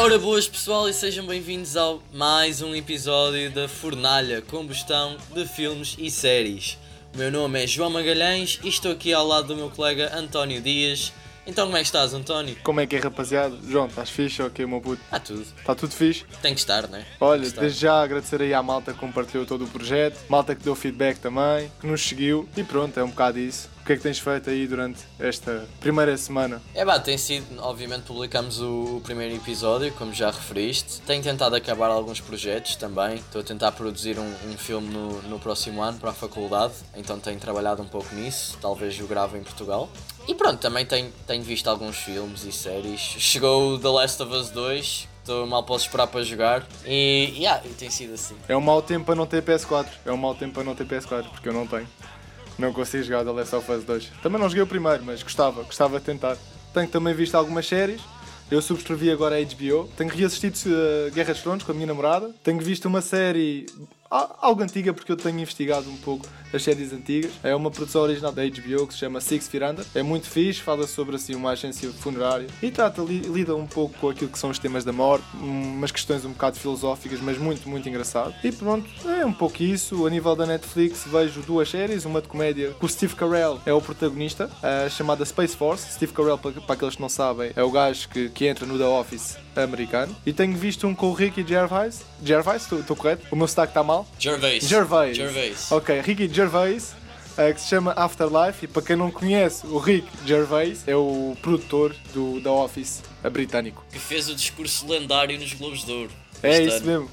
Ora boas pessoal e sejam bem-vindos ao mais um episódio da Fornalha Combustão de Filmes e Séries. O meu nome é João Magalhães e estou aqui ao lado do meu colega António Dias. Então como é que estás António? Como é que é, rapaziada? João, estás fixe ou okay, meu puto? Está tudo. Está tudo fixe? Tem que estar, né? Olha, estar. desde já agradecer aí à malta que compartilhou todo o projeto, malta que deu feedback também, que nos seguiu e pronto, é um bocado isso. O que é que tens feito aí durante esta primeira semana? É bah, tem sido, obviamente publicamos o, o, primeiro episódio, como já referiste. Tenho tentado acabar alguns projetos também. Estou a tentar produzir um, um filme no, no próximo ano para a faculdade, então tenho trabalhado um pouco nisso. Talvez o grave em Portugal. E pronto, também tenho, tenho visto alguns filmes e séries. Chegou The Last of Us 2, estou mal posso esperar para jogar e yeah, tem sido assim. É um mau tempo para não ter PS4, é um mau tempo para não ter PS4, porque eu não tenho. Não consigo jogar The Last of Us 2. Também não joguei o primeiro, mas gostava, gostava de tentar. Tenho também visto algumas séries. Eu subscrevi agora a HBO. Tenho reassistido uh, Guerra dos Tronos com a minha namorada. Tenho visto uma série algo antiga porque eu tenho investigado um pouco as séries antigas. É uma produção original da HBO que se chama Six Under. É muito fixe, fala sobre assim uma agência funerária e trata, lida um pouco com aquilo que são os temas da morte, umas questões um bocado filosóficas, mas muito, muito engraçado. E pronto, é um pouco isso. A nível da Netflix vejo duas séries, uma de comédia que o Steve Carell é o protagonista, uh, chamada Space Force. Steve Carell, para aqueles que não sabem, é o gajo que, que entra no The Office americano. E tenho visto um com o Ricky Gervais. Gervais, estou correto? O meu sotaque está mal? Gervais. Gervais. Gervais. Ok, Ricky Gervais. Uh, que se chama Afterlife e para quem não conhece o Rick Gervais é o produtor do The Office britânico que fez o discurso lendário nos Globos de Ouro é isso mesmo isso mesmo.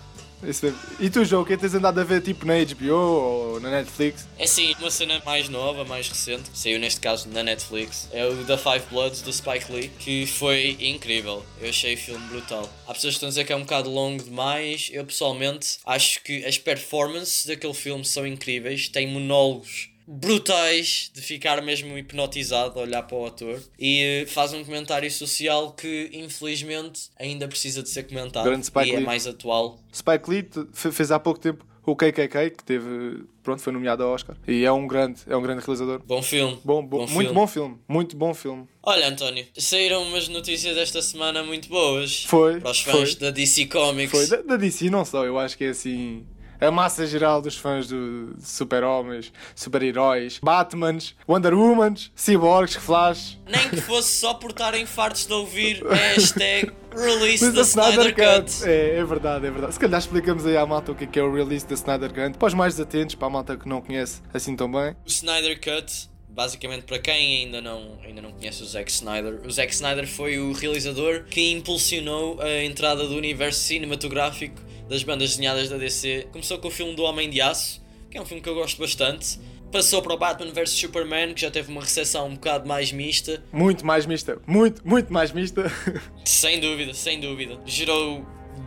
E tu, João, o que é tens andado a ver tipo na HBO ou na Netflix? É sim, uma cena mais nova, mais recente, saiu neste caso na Netflix, é o The Five Bloods do Spike Lee, que foi incrível. Eu achei o filme brutal. Há pessoas que estão a dizer que é um bocado longo demais. Eu pessoalmente acho que as performances daquele filme são incríveis, tem monólogos brutais de ficar mesmo hipnotizado a olhar para o ator e uh, faz um comentário social que infelizmente ainda precisa de ser comentado e é mais atual. Spike Lee fez há pouco tempo o KKK que teve pronto foi nomeado ao Oscar e é um grande é um grande realizador. Bom filme. Bom, bom, bom muito filme. bom filme, muito bom filme. Olha António, saíram umas notícias esta semana muito boas. Foi. Para os fãs foi. da DC Comics. Foi da, da DC não só, eu acho que é assim a massa geral dos fãs de super-homens, super-heróis, Batmans, Wonder Womans, Cyborgs, Flash. Nem que fosse só por estarem fartos de ouvir hashtag Release the Snyder, Snyder Cut. Cut. É, é verdade, é verdade. Se calhar explicamos aí à malta o que é, é o Release the Snyder Cut. Para os mais atentos, para a malta que não conhece assim tão bem. O Snyder Cut basicamente para quem ainda não, ainda não conhece o Zack Snyder, o Zack Snyder foi o realizador que impulsionou a entrada do universo cinematográfico das bandas desenhadas da DC. Começou com o filme do Homem de Aço, que é um filme que eu gosto bastante. Passou para o Batman vs Superman, que já teve uma recepção um bocado mais mista. Muito mais mista, muito, muito mais mista. sem dúvida, sem dúvida. Gerou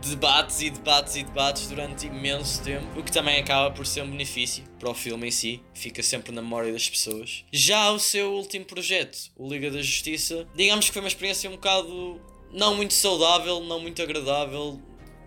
debates e debates e debates durante imenso tempo, o que também acaba por ser um benefício para o filme em si, fica sempre na memória das pessoas. Já o seu último projeto, o Liga da Justiça, digamos que foi uma experiência um bocado não muito saudável, não muito agradável,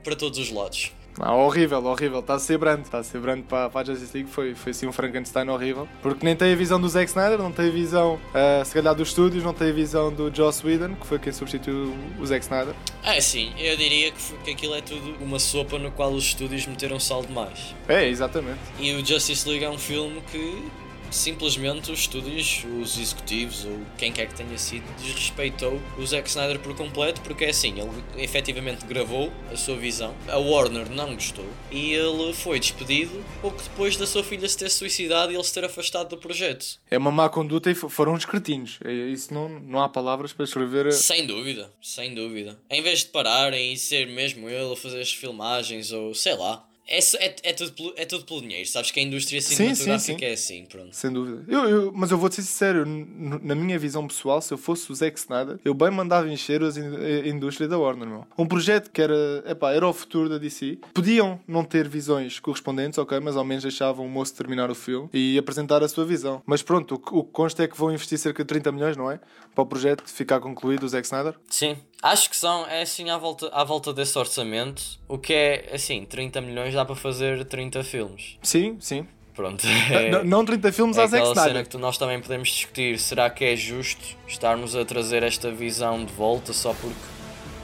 para todos os lados. Ah, horrível, horrível. Está a ser brando. Está a ser brando para, para a Justice League. Foi, foi assim um Frankenstein horrível. Porque nem tem a visão do Zack Snyder, não tem a visão, uh, se calhar, dos estúdios, não tem a visão do Joss Whedon, que foi quem substituiu o Zack Snyder. É, sim. Eu diria que, que aquilo é tudo uma sopa no qual os estúdios meteram sal demais. É, exatamente. E o Justice League é um filme que simplesmente os estúdios, os executivos ou quem quer que tenha sido, desrespeitou o Zack Snyder por completo, porque é assim, ele efetivamente gravou a sua visão, a Warner não gostou e ele foi despedido pouco depois da sua filha se ter suicidado e ele se ter afastado do projeto. É uma má conduta e foram os cretinos. É, isso não, não há palavras para escrever. Sem dúvida, sem dúvida. Em vez de pararem e ser mesmo ele a fazer as filmagens ou sei lá é, é, é, tudo, é tudo pelo dinheiro, sabes que a indústria cinematográfica sim, sim, sim. é assim, pronto. Sem dúvida. Eu, eu, mas eu vou te ser sincero, na minha visão pessoal, se eu fosse o Zack Snyder, eu bem mandava encher a indústria da Warner, meu. Um projeto que era, epá, era o futuro da DC. Podiam não ter visões correspondentes, ok, mas ao menos deixavam o moço terminar o filme e apresentar a sua visão. Mas pronto, o, o que consta é que vão investir cerca de 30 milhões, não é? Para o projeto ficar concluído, o Zack Snyder? Sim, acho que são, é assim, à volta, à volta desse orçamento, o que é, assim, 30 milhões dá para fazer 30 filmes. Sim, sim. Pronto. É, não, não 30 filmes é a Zack Snyder. cena que nós também podemos discutir. Será que é justo estarmos a trazer esta visão de volta só porque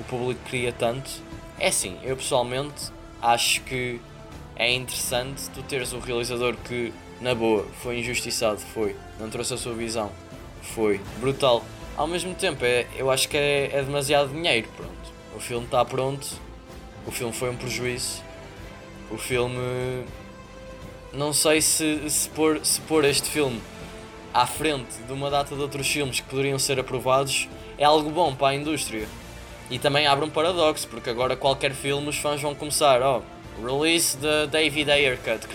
o público queria tanto. É assim, eu pessoalmente acho que é interessante tu teres um realizador que, na boa, foi injustiçado, foi, não trouxe a sua visão, foi brutal. Ao mesmo tempo, é, eu acho que é, é demasiado dinheiro, pronto. O filme está pronto, o filme foi um prejuízo, o filme. Não sei se, se, pôr, se pôr este filme à frente de uma data de outros filmes que poderiam ser aprovados é algo bom para a indústria. E também abre um paradoxo, porque agora qualquer filme os fãs vão começar, ó, oh, release da David Ayer cut,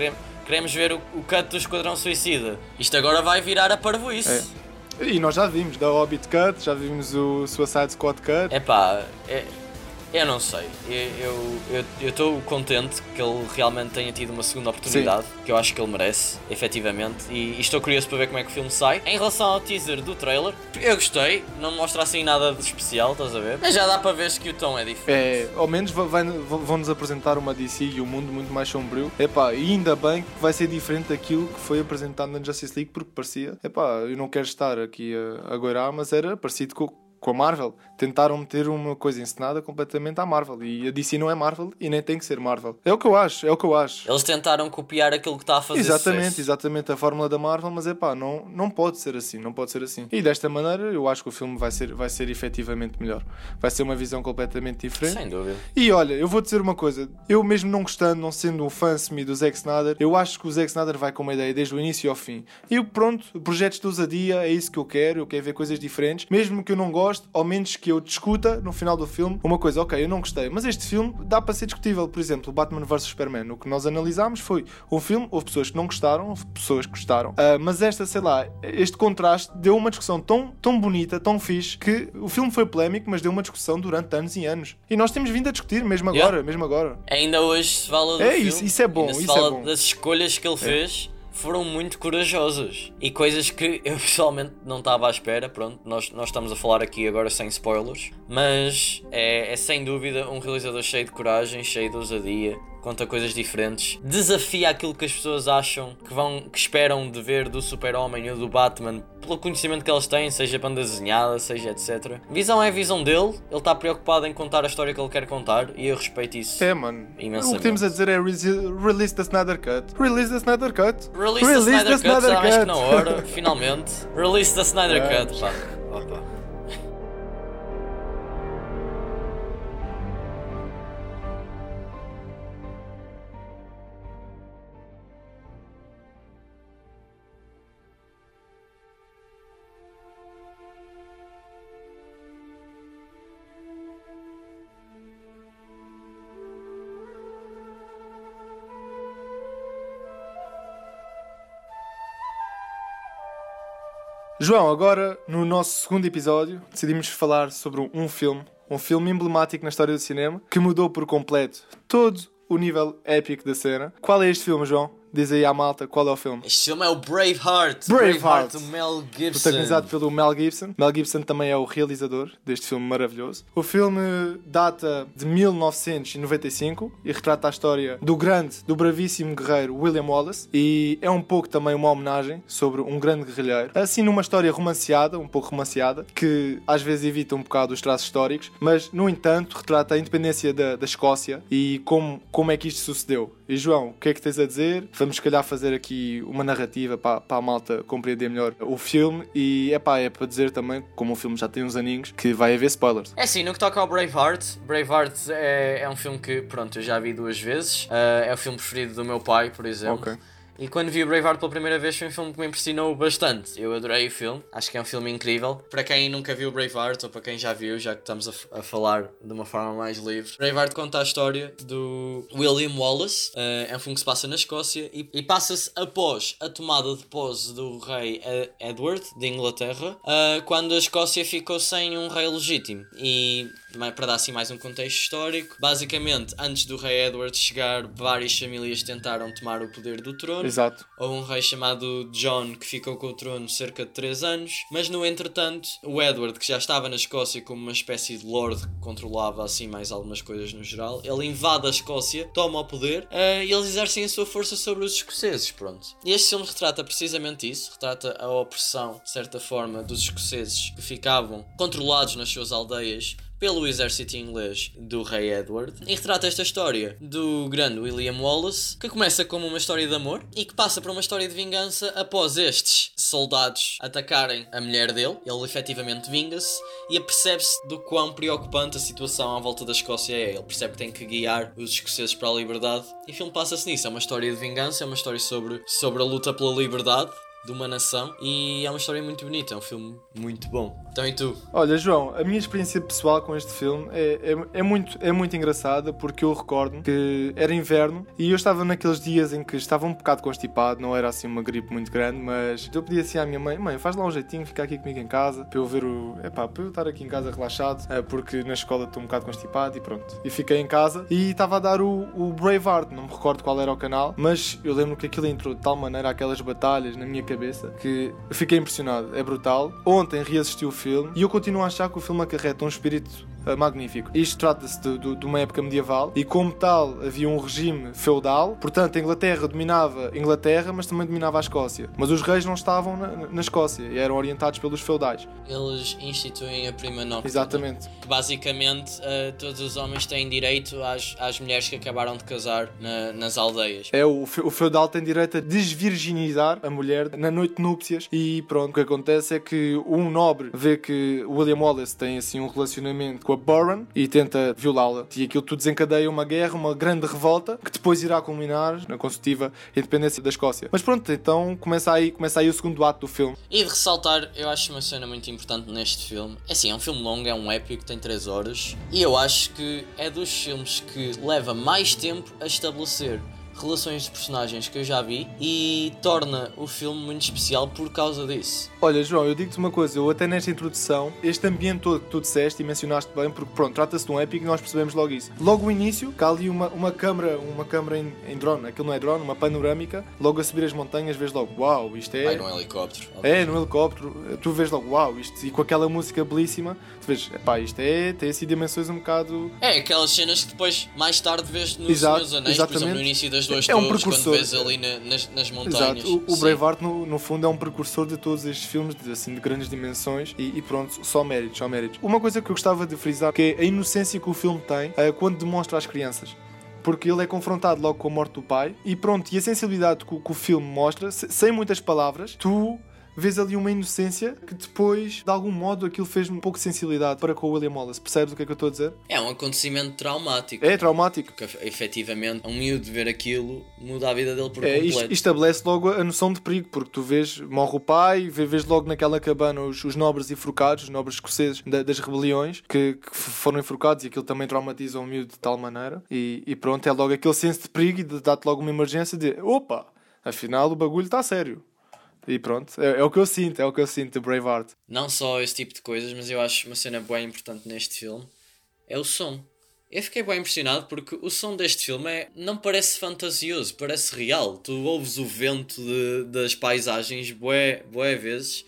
queremos ver o, o cut do Esquadrão Suicida. Isto agora vai virar a parvoíce. É. E nós já vimos da Hobbit Cut, já vimos o Suicide Squad Cut. É, eu não sei. Eu estou contente que ele realmente tenha tido uma segunda oportunidade, Sim. que eu acho que ele merece, efetivamente. E, e, estou curioso para ver como é que o filme sai. Em relação ao teaser do trailer, eu gostei. Não mostra assim nada de especial, estás a ver? Mas já dá para ver que o tom é diferente. É, ao menos vão-nos apresentar uma DC e um mundo muito mais sombrio. Epá, e ainda bem que vai ser diferente daquilo que foi apresentado na Justice League, porque parecia. Epá, eu não quero estar aqui a, a goirar, mas era parecido com com a Marvel. Tentaram meter uma coisa encenada completamente à Marvel. E a DC não é Marvel e nem tem que ser Marvel. É o que eu acho, é o que eu acho. Eles tentaram copiar aquilo que está a fazer Exatamente, sucesso. exatamente a fórmula da Marvel, mas é pá, não, não pode ser assim, não pode ser assim. E desta maneira eu acho que o filme vai ser, vai ser efetivamente melhor. Vai ser uma visão completamente diferente. Sem dúvida. E olha, eu vou dizer uma coisa, eu mesmo não gostando, não sendo um fã semi do Zack Snyder, eu acho que o Zack Snyder vai com uma ideia desde o início ao fim. E pronto, projetos de ousadia, é isso que eu quero, eu quero ver coisas diferentes, mesmo que eu não goste, ao menos que eu discuta no final do filme uma coisa, ok, eu não gostei, mas este filme dá para ser discutível. Por exemplo, Batman vs Superman. O que nós analisámos foi um filme, houve pessoas que não gostaram, houve pessoas que gostaram, uh, mas esta, sei lá, este contraste deu uma discussão tão, tão bonita, tão fixe, que o filme foi polémico, mas deu uma discussão durante anos e anos. E nós temos vindo a discutir, mesmo agora, yeah. mesmo agora. Ainda hoje se fala do é filme. Isso, isso é bom, isso é fala bom. das escolhas que ele é. fez foram muito corajosas e coisas que eu pessoalmente não estava à espera. Pronto, nós, nós estamos a falar aqui agora sem spoilers, mas é, é sem dúvida um realizador cheio de coragem, cheio de ousadia, conta coisas diferentes, desafia aquilo que as pessoas acham que vão que esperam de ver do Super-Homem ou do Batman pelo conhecimento que eles têm, seja banda desenhada, seja etc. Visão é a visão dele, ele está preocupado em contar a história que ele quer contar e eu respeito isso. É, mano. Imensamente. O que temos a dizer é release the Snyder Cut. Release the Snyder Cut. Release, release the Snyder, the Snyder Cut, Cut. mais que na hora, finalmente. Release the Snyder é. Cut, pá. Opa. João, agora no nosso segundo episódio decidimos falar sobre um filme, um filme emblemático na história do cinema que mudou por completo todo o nível épico da cena. Qual é este filme, João? Diz aí à malta qual é o filme. Este filme é o Braveheart. Braveheart. Do Mel Gibson. Protagonizado pelo Mel Gibson. Mel Gibson também é o realizador deste filme maravilhoso. O filme data de 1995 e retrata a história do grande, do bravíssimo guerreiro William Wallace e é um pouco também uma homenagem sobre um grande guerrilheiro. Assim numa história romanceada, um pouco romanceada, que às vezes evita um bocado os traços históricos, mas no entanto retrata a independência da, da Escócia e como, como é que isto sucedeu. E João, o que é que tens a dizer? Vamos, se calhar, fazer aqui uma narrativa para, para a malta compreender melhor o filme. E é pá, é para dizer também, como o filme já tem uns aninhos, que vai haver spoilers. É sim, no que toca ao Braveheart, Braveheart é, é um filme que, pronto, eu já vi duas vezes. Uh, é o filme preferido do meu pai, por exemplo. Ok. E quando vi o Braveheart pela primeira vez foi um filme que me impressionou bastante. Eu adorei o filme, acho que é um filme incrível. Para quem nunca viu o Braveheart, ou para quem já viu, já que estamos a, a falar de uma forma mais livre, Braveheart conta a história do William Wallace. Uh, é um filme que se passa na Escócia e, e passa-se após a tomada de posse do rei Edward de Inglaterra, uh, quando a Escócia ficou sem um rei legítimo. E para dar assim mais um contexto histórico, basicamente, antes do rei Edward chegar, várias famílias tentaram tomar o poder do trono. Exato. Houve um rei chamado John que ficou com o trono cerca de 3 anos, mas no entretanto, o Edward, que já estava na Escócia como uma espécie de lord que controlava assim mais algumas coisas no geral, ele invade a Escócia, toma o poder uh, e eles exercem a sua força sobre os escoceses, pronto. E este filme retrata precisamente isso, retrata a opressão, de certa forma, dos escoceses que ficavam controlados nas suas aldeias pelo exército inglês do rei Edward e retrata esta história do grande William Wallace, que começa como uma história de amor e que passa para uma história de vingança após estes soldados atacarem a mulher dele. Ele efetivamente vinga-se e apercebe-se do quão preocupante a situação à volta da Escócia é. Ele percebe que tem que guiar os escoceses para a liberdade e o filme passa-se nisso. É uma história de vingança, é uma história sobre, sobre a luta pela liberdade de uma nação e é uma história muito bonita, é um filme muito bom. Então e tu? Olha, João, a minha experiência pessoal com este filme é, é, é muito, é muito engraçada porque eu recordo que era inverno e eu estava naqueles dias em que estava um bocado constipado, não era assim uma gripe muito grande, mas eu pedi assim à minha mãe: mãe, faz lá um jeitinho, fica aqui comigo em casa para eu ver o. Epá, para eu estar aqui em casa relaxado, eh, porque na escola estou um bocado constipado e pronto. E fiquei em casa e estava a dar o, o Braveheart, não me recordo qual era o canal, mas eu lembro que aquilo entrou de tal maneira aquelas batalhas na minha cabeça que eu fiquei impressionado, é brutal. Ontem reassisti o filme e eu continuo a achar que o filme acarreta um espírito uh, magnífico. Isto trata-se de, de, de, uma época medieval e, como tal, havia um regime feudal. Portanto, a Inglaterra dominava a Inglaterra, mas também dominava a Escócia. Mas os reis não estavam na, na Escócia e eram orientados pelos feudais. Eles instituem a prima nocturna. Exatamente. Que basicamente uh, todos os homens têm direito às, às mulheres que acabaram de casar na, nas aldeias. É, o, o feudal tem direito a desvirginizar a mulher na noite de núpcias e pronto, o que acontece é que um nobre vê que William Wallace tem assim um relacionamento com a Boran e tenta violá-la. E aquilo tudo desencadeia uma guerra, uma grande revolta que depois irá culminar na consecutiva independência da Escócia. Mas pronto, então começa aí, começa aí o segundo ato do filme. E de ressaltar, eu acho uma cena muito importante neste filme. É assim, é um filme longo, é um épico, tem 3 horas. E eu acho que é dos filmes que leva mais tempo a estabelecer relações de personagens que eu já vi e torna o filme muito especial por causa disso. Olha, João, eu digo-te uma coisa, eu até nesta introdução, este ambiente todo que tu disseste e mencionaste bem, porque pronto, trata-se de um épico e nós percebemos logo isso. Logo o início, cá ali uma, uma câmara, uma câmara em, em, drone, aquilo não é drone, uma panorâmica, logo a subir as montanhas vês logo, uau, isto é... Vai num helicóptero. É, num helicóptero, tu vês logo, uau, isto, e com aquela música belíssima, tu vês, pá, isto é, tem assim dimensões um bocado... É, aquelas cenas que depois, mais tarde, vês no Exato, Anéis, exatamente. por exemplo, no início das duas é um precursor. quando vês ali na, nas, nas montanhas. Exato, o, o Braveheart no, no, fundo é um precursor de todos estes filmes, de, assim, de grandes dimensões e, e, pronto, só méritos, só méritos. Uma coisa que eu gostava de frisar que é a inocência que o filme tem uh, quando demonstra às crianças porque ele é confrontado logo com a morte do pai e pronto, e a sensibilidade que o filme mostra, sem muitas palavras, tu vês ali uma inocência que depois, de algum modo, aquilo fez um pouco de sensibilidade para com o William Wallace. Percebes o que é que eu estou a dizer? É um acontecimento traumático. É traumático. Porque efetivamente, um miúdo ver aquilo muda a vida dele por é, completo. Estabelece logo a noção de perigo, porque tu vês, morre o pai, vês logo naquela cabana os, os nobres enforcados, os nobres escoceses da, das rebeliões que, que, foram enforcados e aquilo também traumatiza o miúdo de tal maneira. E, e pronto, é logo aquele senso de perigo e dá-te logo uma emergência de opa, afinal o bagulho está sério. E pronto, é, é, o que eu sinto, é o que eu sinto de Braveheart. Não só esse tipo de coisas, mas eu acho uma cena bem importante neste filme é o som. Eu fiquei bem impressionado porque o som deste filme é, não parece fantasioso, parece real. Tu ouves o vento de, das paisagens bué vezes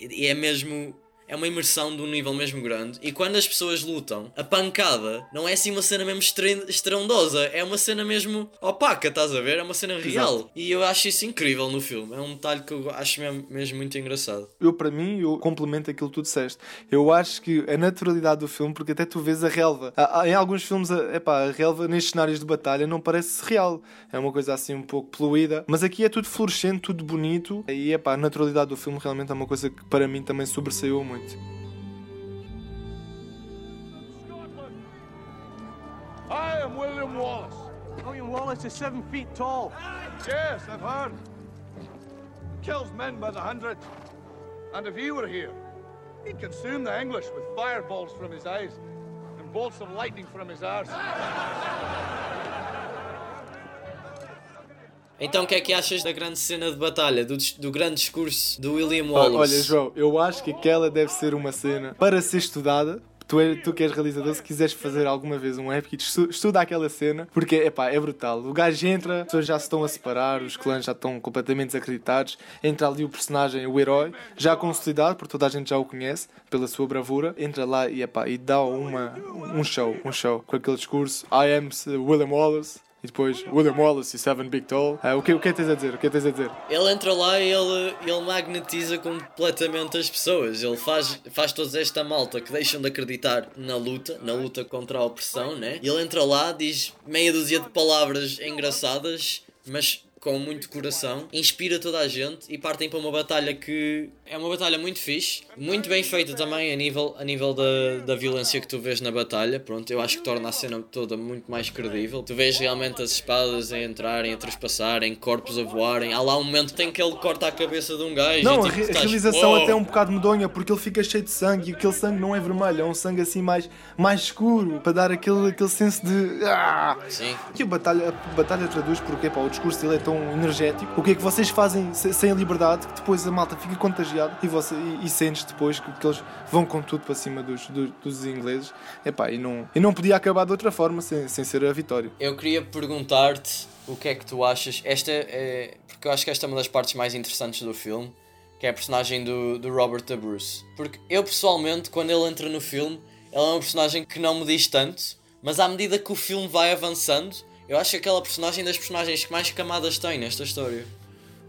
e é mesmo é uma imersão de um nível mesmo grande. E quando as pessoas lutam, a pancada não é assim uma cena mesmo estrondosa, é uma cena mesmo opaca, estás a ver? É uma cena real. Exato. E eu acho isso incrível no filme. É um detalhe que eu acho mesmo, mesmo muito engraçado. Eu, para mim, eu complemento aquilo que tu disseste. Eu acho que a naturalidade do filme, porque até tu vês a relva. Há, em alguns filmes, epá, a relva nestes cenários de batalha não parece real. É uma coisa assim um pouco poluída. Mas aqui é tudo fluorescente, tudo bonito. E epá, a naturalidade do filme realmente é uma coisa que para mim também sobressaiu muito. I am William Wallace. William Wallace is seven feet tall. Yes, I've heard. Kills men by the hundred. And if he were here, he'd consume the English with fireballs from his eyes and bolts of lightning from his arse. Então o que é que achas da grande cena de batalha, do, do grande discurso do William Wallace? Olha, João, eu acho que aquela deve ser uma cena para ser estudada tu, é, tu que és realizador, se quiseres fazer alguma vez um épico, estuda aquela cena, porque epá, é brutal. O gajo entra, as pessoas já se estão a separar, os clãs já estão completamente desacreditados, entra ali o personagem, o herói, já consolidado, porque toda a gente já o conhece, pela sua bravura, entra lá e, epá, e dá uma, um show, um show, com aquele discurso, I am William Wallace, E depois William Wallace e Seven Big Tall. Ah, o, que, o que é que tens a dizer? O que é que tens a dizer? Ele entra lá e ele, ele magnetiza completamente as pessoas. Ele faz, faz toda esta malta que deixam de acreditar na luta, na luta contra a opressão, né? E ele entra lá, diz meia dúzia de palavras engraçadas, mas com muito coração, inspira toda a gente e partem para uma batalha que é uma batalha muito fixe, muito bem feita também a nível, a nível da, da violência que tu vês na batalha. Pronto, eu acho que torna a cena toda muito mais credível. Tu vês realmente as espadas a entrarem, a trespassarem, corpos a voarem. Há lá um momento em que ele corta a cabeça de um gajo. Não, e, a, tipo, a estás, realização "Uou!" até é um bocado medonha porque ele fica cheio de sangue e aquele sangue não é vermelho, é um sangue assim mais, mais escuro para dar aquele, aquele senso de. Ah! Sim. E a batalha, a batalha traduz porque pá, o discurso dele é tão energético. O que é que vocês fazem se- sem a liberdade que depois a malta fica contagiada e, você, e, e sentes depois que, que eles vão com tudo para cima dos, dos, dos ingleses. Epá, e, não, e não podia acabar de outra forma sem, sem ser a vitória. Eu queria perguntar-te o que é que tu achas. Esta é. Porque eu acho que esta é uma das partes mais interessantes do filme, que é a personagem do, do Robert the Bruce. Porque eu pessoalmente, quando ele entra no filme, ele é um personagem que não me diz tanto, mas à medida que o filme vai avançando, eu acho que aquela personagem das personagens que mais camadas tem nesta história.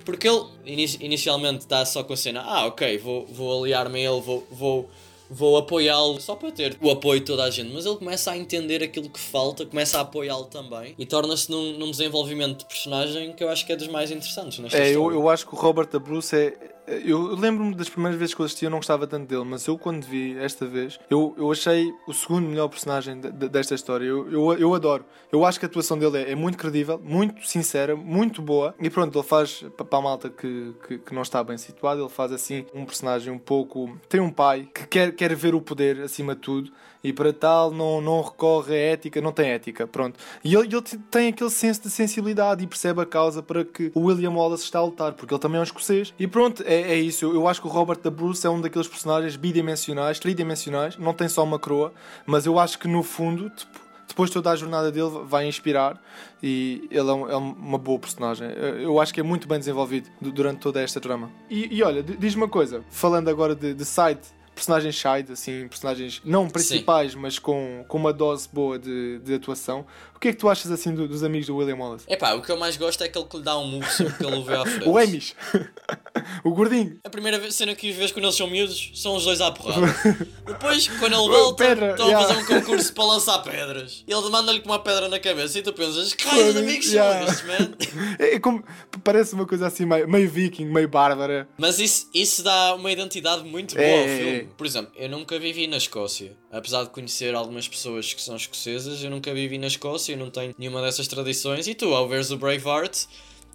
Porque ele ini- inicialmente está só com a cena, ah ok, vou, vou aliar-me a ele, vou, vou, vou apoiá-lo só para ter o apoio de toda a gente. Mas ele começa a entender aquilo que falta, começa a apoiá-lo também e torna-se num, num desenvolvimento de personagem que eu acho que é dos mais interessantes nesta É, eu, história. eu acho que o Robert da Bruce é. Eu lembro-me das primeiras vezes que eu assisti, eu não gostava tanto dele, mas eu quando vi esta vez, eu, eu achei o segundo melhor personagem de- de- desta história. Eu, eu, eu adoro. Eu acho que a atuação dele é, é muito credível, muito sincera, muito boa. E pronto, ele faz, pa- para a malta que, que, que não está bem situado, ele faz assim um personagem um pouco. Tem um pai que quer, quer ver o poder acima de tudo e para tal não, não recorre à ética, não tem ética, pronto. E ele, ele te- tem aquele senso de sensibilidade e percebe a causa para que o William Wallace está a lutar, porque ele também é um escocês. E pronto, é, é isso. Eu, eu acho que o Robert da Bruce é um daqueles personagens bidimensionais, tridimensionais, não tem só uma coroa, mas eu acho que no fundo, tipo, depois toda a jornada dele vai inspirar e ele é, um- é uma boa personagem. Eu eu acho que é muito bem desenvolvido du- durante toda esta trama. E, e olha, di- diz-me uma coisa, falando agora de, de side, personagens side, assim, personagens não principais, mas com, com uma dose boa de, de atuação. O que é que tu achas assim do- dos amigos do William Wallace? Epá, o que eu mais gosto é aquele que lhe dá um sempre que ele o vê à frente. O Amish, o gordinho. A primeira vez- cena que vês quando eles são miúdos são os dois à porrada. Depois, quando ele volta, Pedra, estão a yeah. fazer um concurso para lançar pedras. E ele manda-lhe com uma pedra na cabeça e tu pensas, que raio de amigos são Yeah. estes, man? É, é como, parece uma coisa assim meio, meio viking, meio bárbara. Mas isso, isso dá uma identidade muito boa É, ao é, filme. é. Por exemplo, eu nunca vivi na Escócia. Apesar de conhecer algumas pessoas que são escocesas, eu nunca vivi na Escócia, eu não tenho nenhuma dessas tradições. E tu, ao veres o Braveheart,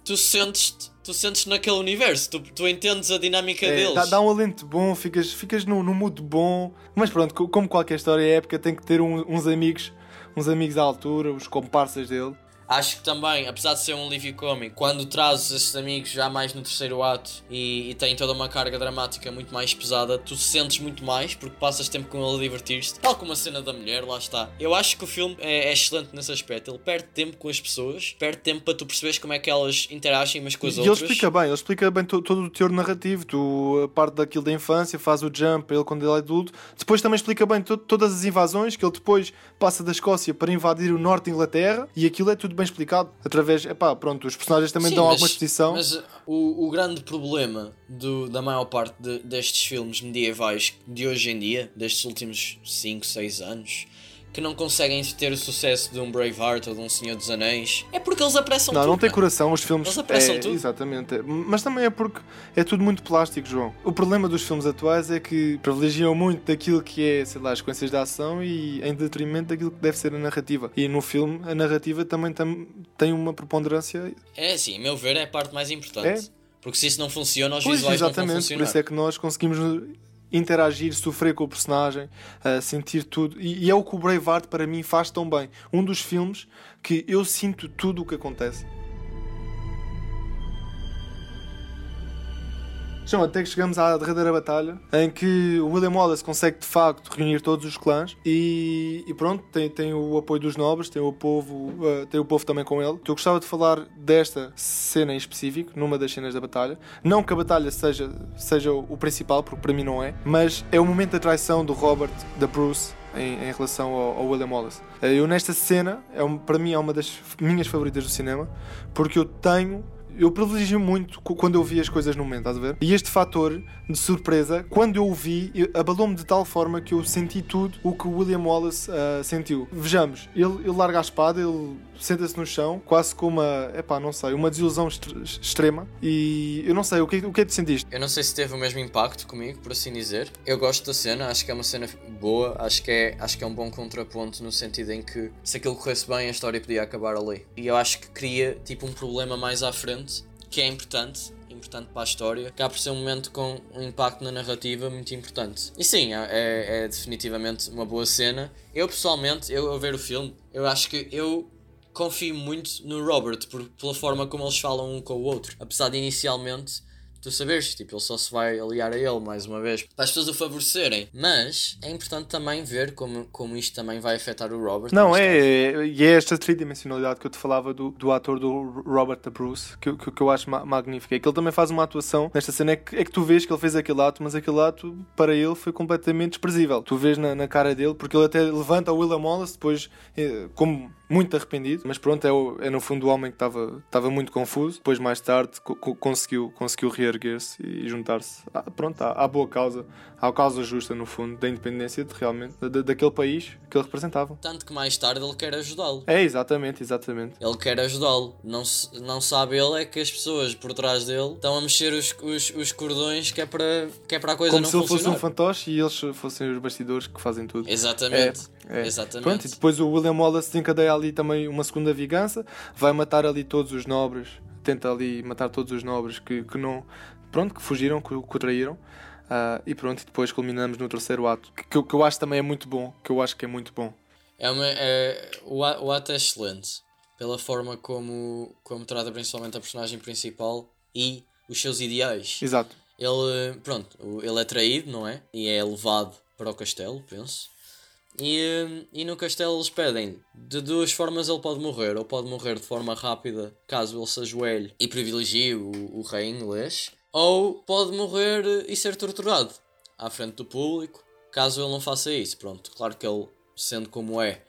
tu sentes tu sentes naquele universo, tu, tu entendes a dinâmica É, deles. dá, dá um alento bom, ficas, ficas num, num mood bom. Mas pronto, co- como qualquer história épica, tem que ter um- uns amigos, uns amigos à altura, os comparsas dele. Acho que também, apesar de ser um alívio cómico, quando trazes esses amigos já mais no terceiro ato e, e tem toda uma carga dramática muito mais pesada, tu sentes muito mais porque passas tempo com ele a divertir-te. Tal como a cena da mulher, lá está. Eu acho que o filme é, é excelente nesse aspecto. Ele perde tempo com as pessoas, perde tempo para tu perceberes como é que elas interagem umas com as E ele outras. explica bem, ele explica bem to- todo o teor narrativo, tu, a parte daquilo da infância, faz o jump, ele quando ele é adulto. Depois também explica bem to- todas as invasões, que ele depois passa da Escócia para invadir o norte de Inglaterra, e aquilo é tudo bem explicado, através, epá, pronto, os personagens também Sim, dão mas- alguma exposição. Mas uh, o, o grande problema do- da maior parte de- destes filmes medievais de hoje em dia, destes últimos 5, 6 anos, que não conseguem ter o sucesso de um Braveheart ou de um Senhor dos Anéis, é porque eles apressam Não, tudo. não tem man. coração, os filmes. Eles apressam é, tudo. Exatamente. É, Mas também é porque é tudo muito plástico, João. O problema dos filmes atuais é que privilegiam muito daquilo que é, sei lá, as sequências de ação e em detrimento daquilo que deve ser a narrativa. E no filme, a narrativa também tam- tem uma preponderância. É assim, a meu ver, é a parte mais importante. Porque se isso não funciona, os Pois, visuais não vão exatamente. Por isso é que nós conseguimos interagir, sofrer com o personagem, uh, sentir tudo. E, e é o que o Braveheart para mim faz tão bem. Um dos filmes que eu sinto tudo o que acontece. João, até que chegamos à derradeira batalha em que o William Wallace consegue de facto reunir todos os clãs e, e pronto, tem, tem o apoio dos nobres, tem o povo, uh, tem o povo também com ele. Eu gostava de falar desta cena em específico, numa das cenas da batalha. Não que a batalha seja, seja o principal, porque para mim não é, mas é o momento da traição do Robert, da Bruce em, em relação ao, ao William Wallace. Eh, Eu nesta cena, é para mim é uma das minhas favoritas do cinema, porque eu tenho eu privilegio muito quando eu vi as coisas no momento, estás a ver? E este fator de surpresa, quando eu o vi, abalou-me de tal forma que eu senti tudo o que o William Wallace ah, sentiu. Vejamos, ele, ele larga a espada, ele senta-se no chão, quase com uma, epá, não sei, uma desilusão extre- extrema. E eu não sei, o que, o que é que sentiste? Eu não sei se teve o mesmo impacto comigo, por assim dizer. Eu gosto da cena, acho que é uma cena boa, acho que é, acho que é um bom contraponto no sentido em que se aquilo corresse bem, a história podia acabar ali. E eu acho que cria tipo um problema mais à frente, que é importante. Importante para a história, acaba por ser um momento com um impacto na narrativa muito importante. E sim, é, é- é definitivamente uma boa cena. Eu pessoalmente, eu a ver o filme, eu acho que eu confio muito no Robert por, pela forma como eles falam um com o outro. Apesar de inicialmente tu saberes, tipo, ele só se vai aliar a ele mais uma vez para as pessoas o favorecerem. Mas é importante também ver como, como isto também vai afetar o Robert. Não, é, tarde. é, e é esta tridimensionalidade que eu te falava do, do ator do Robert de Bruce, que, eu- que, que eu acho ma- magnífica. É que ele também faz uma atuação nesta cena, é que, é que tu vês que ele fez aquele ato, mas aquele ato para ele foi completamente desprezível. Tu vês na, na cara dele, porque ele até levanta o William Wallace depois, eh, como muito arrependido, mas pronto, é, o- é no fundo o homem que estava muito confuso. Depois, mais tarde, co- co- conseguiu, conseguiu reerguer-se e juntar-se à, pronto, à, à boa causa, à causa justa, no fundo, da independência de, realmente da- da- daquele país que ele representava. Tanto que mais tarde ele quer ajudá-lo. É, exatamente, exatamente. Ele quer ajudá-lo. Não, não sabe ele é que as pessoas por trás dele estão a mexer os, os, os cordões que é para, que é para a coisa Como não se ele fosse funcionar. um fantoche e eles fossem os bastidores que fazem tudo. Exatamente. É, é. Exatamente. Pronto, e depois o William Wallace desencadeia ali também uma segunda vingança, vai matar ali todos os nobres, tenta ali matar todos os nobres que, que não, pronto, que fugiram, que, o- que traíram. Ah, e pronto, e depois culminamos no terceiro ato, que, que, eu- que eu acho também é muito bom, que eu acho que é muito bom. É uma, é, o, o ato é excelente pela forma como, como trata principalmente a personagem principal e os seus ideais. Exato. Ele, pronto, ele é traído, não é? E é levado para o castelo, penso. E, e no castelo eles pedem de duas formas ele pode morrer. Ou pode morrer de forma rápida, caso ele se ajoelhe e privilegie o, o rei inglês. Ou pode morrer e ser torturado à frente do público, caso ele não faça isso. Pronto, claro que ele, sendo como é,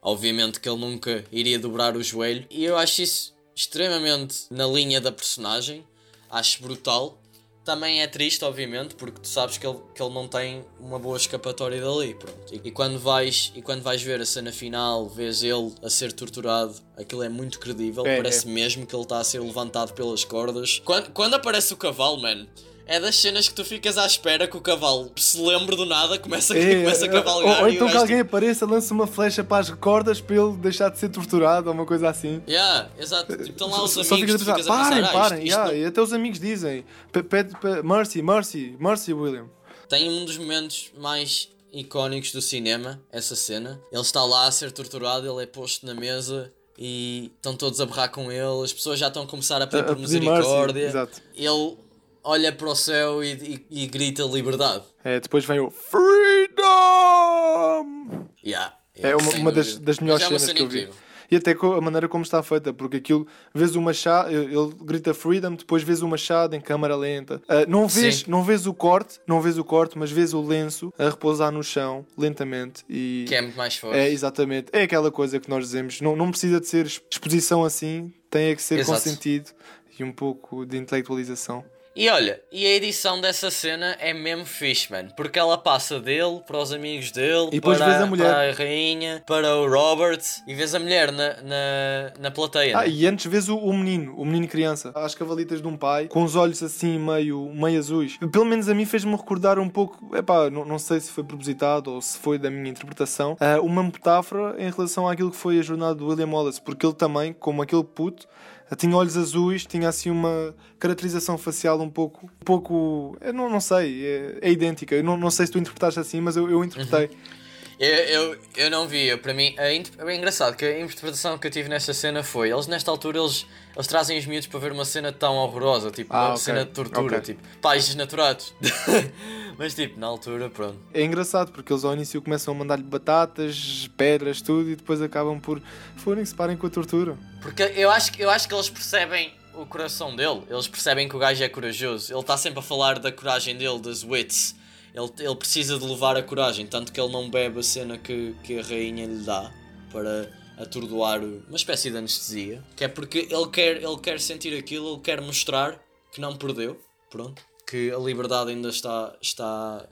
obviamente que ele nunca iria dobrar o joelho. E eu acho isso extremamente na linha da personagem. Acho brutal. Também é triste, obviamente, porque tu sabes que ele, que ele não tem uma boa escapatória dali, pronto. E, e quando vais, e quando vais ver a cena final, vês ele a ser torturado, aquilo é muito credível, É, parece mesmo que ele está a ser levantado pelas cordas. Quando, quando aparece o cavalo, man, é das cenas que tu ficas à espera que o cavalo se lembre do nada, começa, a- É, começa a cavalgar ou, ou então que alguém apareça, lança uma flecha para as cordas para ele deixar de ser torturado ou uma coisa assim. tipo, Yeah, exato. Tipo, estão lá os Só- só amigos, ficas tu a ficas pensar, a pensar, parem, "Ah, parem, isto yeah, não- e até os amigos dizem, "Pe- pede, pe- mercy, mercy, mercy, William. Tem um dos momentos mais icónicos do cinema, essa cena. Ele está lá a ser torturado, ele é posto na mesa e estão todos a berrar com ele, as pessoas já estão a começar a pedir A- por a pedir misericórdia. mercy, exato. Ele olha para o céu e, e- e grita liberdade. É, depois vem o Freedom! Yeah, É uma, uma das, das melhores é cenas cena que eu vi. incrível. E até a maneira como está feita, porque aquilo, vês o machado, ele grita freedom, depois vês o machado em câmara lenta. Ah, não, vês, Sim. não vês o corte, não vês o corte, mas vês o lenço a repousar no chão, lentamente. E Que é muito mais forte. é exatamente, é aquela coisa que nós dizemos, não, não precisa de ser exposição assim, tem é que ser Exato. consentido e um pouco de intelectualização. E olha, e a edição dessa cena é mesmo fixe, mano. Porque ela passa dele para os amigos dele, E para, vês a mulher. para a rainha, para o Robert e vês a mulher na, na, na plateia. Ah, né? e antes vês o, o menino, o menino criança, às cavalitas de um pai, com os olhos assim meio, meio azuis. Pelo menos a mim fez-me recordar um pouco, epá, não, não sei se foi propositado ou se foi da minha interpretação, ah, uma metáfora em relação àquilo que foi a jornada do William Wallace, porque ele também, como aquele puto, tinha olhos azuis, tinha assim uma caracterização facial um pouco, um pouco, eu não, não sei, é, é idêntica. Eu não, não sei se tu interpretaste assim, mas eu, eu interpretei. Eu, eu, eu não vi, para mim, inter- é engraçado que a interpretação que eu tive nesta cena foi, eles nesta altura, eles, eles trazem os miúdos para ver uma cena tão horrorosa, tipo, Ah, uma ok, cena de tortura, ok. tipo, pais desnaturados. Mas tipo, na altura, pronto. É engraçado porque eles ao início começam a mandar-lhe batatas, pedras, tudo e depois acabam por forem-se parem com a tortura. Porque eu acho, que- eu acho que eles percebem o coração dele, eles percebem que o gajo é corajoso, ele está sempre a falar da coragem dele, das wits. Ele, ele precisa de levar a coragem, tanto que ele não bebe a cena que, que a rainha lhe dá para atordoar uma espécie de anestesia. Que é porque ele quer, ele quer sentir aquilo, ele quer mostrar que não perdeu, pronto. Que a liberdade ainda está, está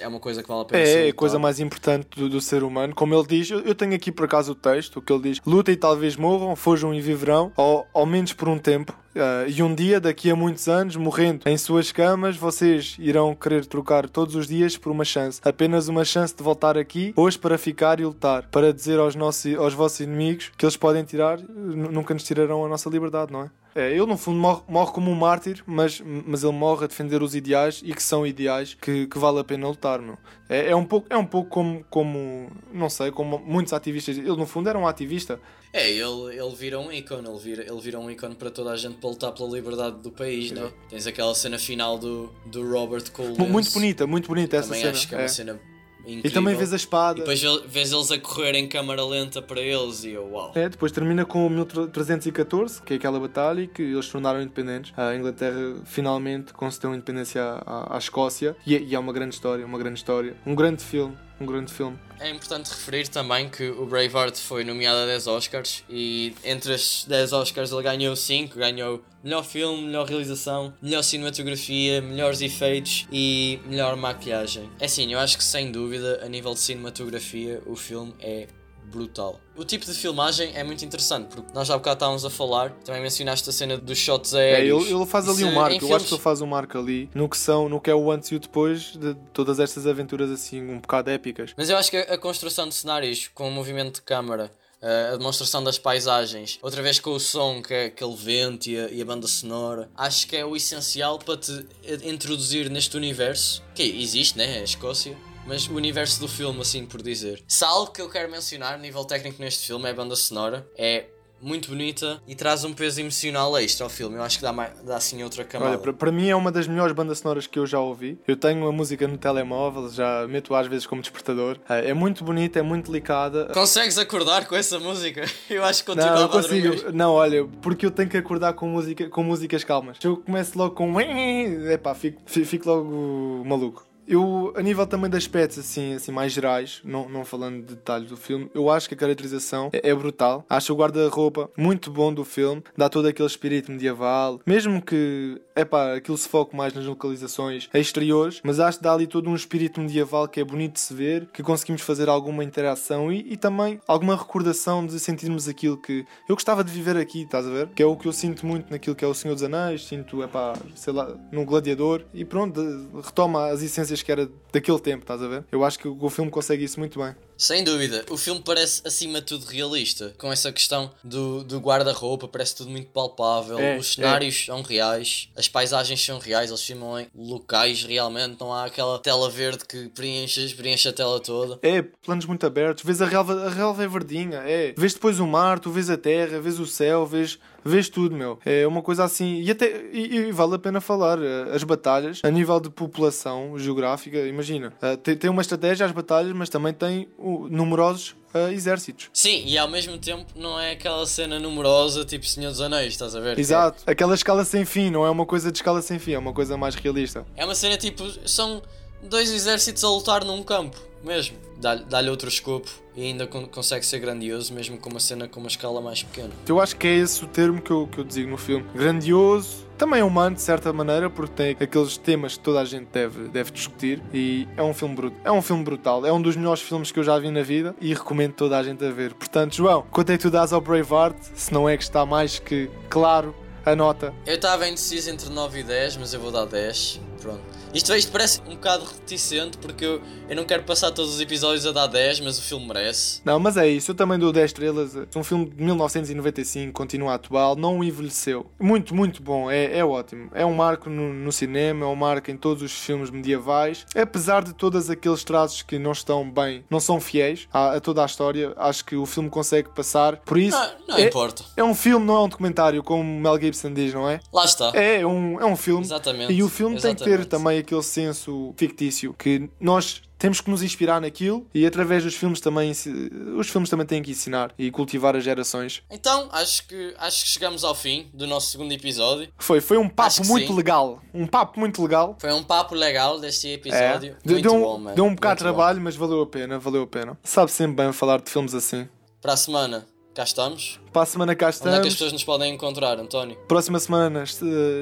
é uma coisa que vale a pena ser É a coisa mais importante do, do ser humano. Como ele diz, eu, eu tenho aqui por acaso o texto, o que ele diz: lutem e talvez morram, fujam e viverão, ao, ao menos por um tempo. Ah, e um dia, daqui a muitos anos, morrendo em suas camas, vocês irão querer trocar todos os dias por uma chance. Apenas uma chance de voltar aqui, hoje para ficar e lutar. Para dizer aos, nossos, aos vossos inimigos que eles podem tirar, nu- nunca nos tirarão a nossa liberdade, não é? É, ele no fundo morre, morre como um mártir, mas, mas ele morre a defender os ideais e que são ideais que, que vale a pena lutar, meu. É, é um pouco, é um pouco como, como, não sei, como muitos ativistas. Ele no fundo era um ativista. É, ele, ele vira um ícone, ele vira, ele vira um ícone para toda a gente para lutar pela liberdade do país, né? Tens aquela cena final do, do Robert Cole. Mu- Muito bonita, muito bonita essa cena. acho que é é. uma cena incrível. E também vês a E espada. depois ve- vês eles a correr em câmara lenta para eles e eu, uau. É, depois termina com o 1314, que é aquela batalha que eles se tornaram independentes. A Inglaterra finalmente concedeu independência à, à, à Escócia. E, é- e é uma grande história, uma grande história. Um grande filme, um grande filme. É importante referir também que o Braveheart foi nomeado a 10 Oscars e entre as 10 Oscars ele ganhou 5, ganhou melhor filme, melhor realização, melhor cinematografia, melhores efeitos e melhor maquilhagem. É assim, eu acho que sem dúvida, a nível de cinematografia, o filme é brutal. O tipo de filmagem é muito interessante, porque nós já há bocado estávamos a falar, também mencionaste a cena dos shots É, aéreos. ele, ele faz ali um marco, eu acho filmes- que ele faz um marco ali no que são, no que é o antes e o depois de todas estas aventuras assim um bocado épicas. Mas eu acho que a a construção de cenários com o movimento de câmara, eh, a demonstração das paisagens, outra vez com o som, que é aquele vento e a, e a banda sonora, acho que é o essencial para te eh, introduzir neste universo que existe, né? A Escócia. Mas o universo do filme, assim por dizer. Se algo que eu quero mencionar, nível técnico neste filme, é a banda sonora. É muito bonita e traz um peso emocional extra ao filme. Eu acho que dá, mais, dá assim outra camada. Olha, para- mim é uma das melhores bandas sonoras que eu já ouvi. Eu tenho a música no telemóvel, já meto às vezes como despertador. É é muito bonita, é muito delicada. Consegues acordar com essa música? Eu acho que tu Não, eu acabas a dormir- consigo. Não, olha, porque eu tenho que acordar com, música, com músicas calmas. Se eu começo logo com. Epá, fico, fi- fico logo maluco. Eu, a nível também de aspectos assim, assim mais gerais, não, não falando de detalhes do filme, eu acho que a caracterização é, é brutal. Acho o guarda-roupa muito bom do filme, dá todo aquele espírito medieval, mesmo que, epá, aquilo se foque mais nas localizações exteriores, mas acho que dá ali todo um espírito medieval que é bonito de se ver, que conseguimos fazer alguma interação e, e também alguma recordação de sentirmos aquilo que eu gostava de viver aqui, estás a ver? Que é o que eu sinto muito naquilo que é o Senhor dos Anéis, sinto, epá, sei lá, no Gladiador e pronto, retoma as essências que era daquele tempo, estás a ver? Eu acho que o, filme consegue isso muito bem. Sem dúvida, o filme parece acima de tudo realista, com essa questão do, do guarda-roupa, parece tudo muito palpável, É, os cenários são reais, as paisagens são reais, eles filmam em locais realmente, não há aquela tela verde que preenche, preenche a tela toda. É, planos muito abertos, vês a relva, a relva é verdinha, é. Vês depois o mar, tu vês a terra, vês o céu, vês, vês tudo, meu. É uma coisa assim, e até e, e vale a pena falar, eh, as batalhas, a nível de população geográfica, imagina, eh, tem, tem uma estratégia às batalhas, mas também tem o- numerosos eh, exércitos. Sim, e ao mesmo tempo não é aquela cena numerosa tipo Senhor dos Anéis, estás a ver? Exato, aquela escala sem fim, não é uma coisa de escala sem fim, é uma coisa mais realista. É uma cena tipo, são dois exércitos a lutar num campo, mesmo. Dá-lhe outro escopo e ainda con- consegue ser grandioso, mesmo com uma cena com uma escala mais pequena. Eu acho que é esse o termo que eu, que eu designo no filme. Grandioso, também é humano de certa maneira, porque tem aqueles temas que toda a gente deve, deve discutir. E é um filme brutal. É um filme brutal. É um dos melhores filmes que eu já vi na vida e recomendo toda a gente a ver. Portanto, João, quanto é que tu dás ao Braveheart? Se não é que está mais que claro a nota. Eu estava indeciso entre 9 e 10, mas eu vou dar 10. Pronto. Isto, isto parece um bocado reticente porque eu, eu não quero passar todos os episódios a dar 10, mas o filme merece. Não, mas é isso. Eu também dou 10 estrelas. É um filme de 1995, continua atual, não envelheceu. Muito, muito bom. É, é ótimo. É um marco no, no cinema, é um marco em todos os filmes medievais. Apesar de todos aqueles traços que não estão bem, não são fiéis a, a toda a história, acho que o filme consegue passar. Por isso, Não, não é, importa. é um filme, não é um documentário, como Mel Gibson diz, não é? Lá está. É, é um, é um filme. Exatamente. E o filme tem que ter exatamente. também aquele senso fictício que nós temos que nos inspirar naquilo e através dos filmes também os filmes também têm que ensinar e cultivar as gerações. Então, acho que acho que chegamos ao fim do nosso segundo episódio. Foi, foi um papo muito sim. legal. Um papo muito legal. Foi um papo legal deste episódio. É. Muito deu, bom, man. Deu um bocado de trabalho, bom. mas valeu a pena, valeu a pena. Sabe sempre bem falar de filmes assim. Para a semana, cá estamos. Para a semana cá estamos. Onde é que as pessoas nos podem encontrar, António? Próxima semana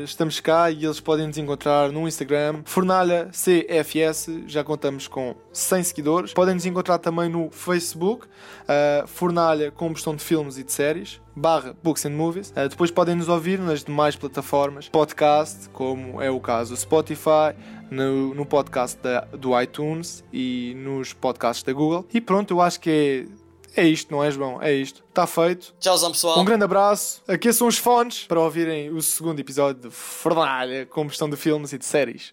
estamos cá e eles podem nos encontrar no Instagram, Fornalha CFS, já contamos com 100 seguidores. Podem nos encontrar também no Facebook, uh, Fornalha Combustão de Filmes e de Séries, barra Books and Movies. Uh, depois podem nos ouvir nas demais plataformas, podcast, como é o caso Spotify, no, no podcast da, do iTunes e nos podcasts da Google. E pronto, eu acho que é é isto, não é, João? É isto. Está feito. Tchauzão, pessoal. Um grande abraço. Aqui são os fones para ouvirem o segundo episódio de Fornalha, combustão de filmes e de séries.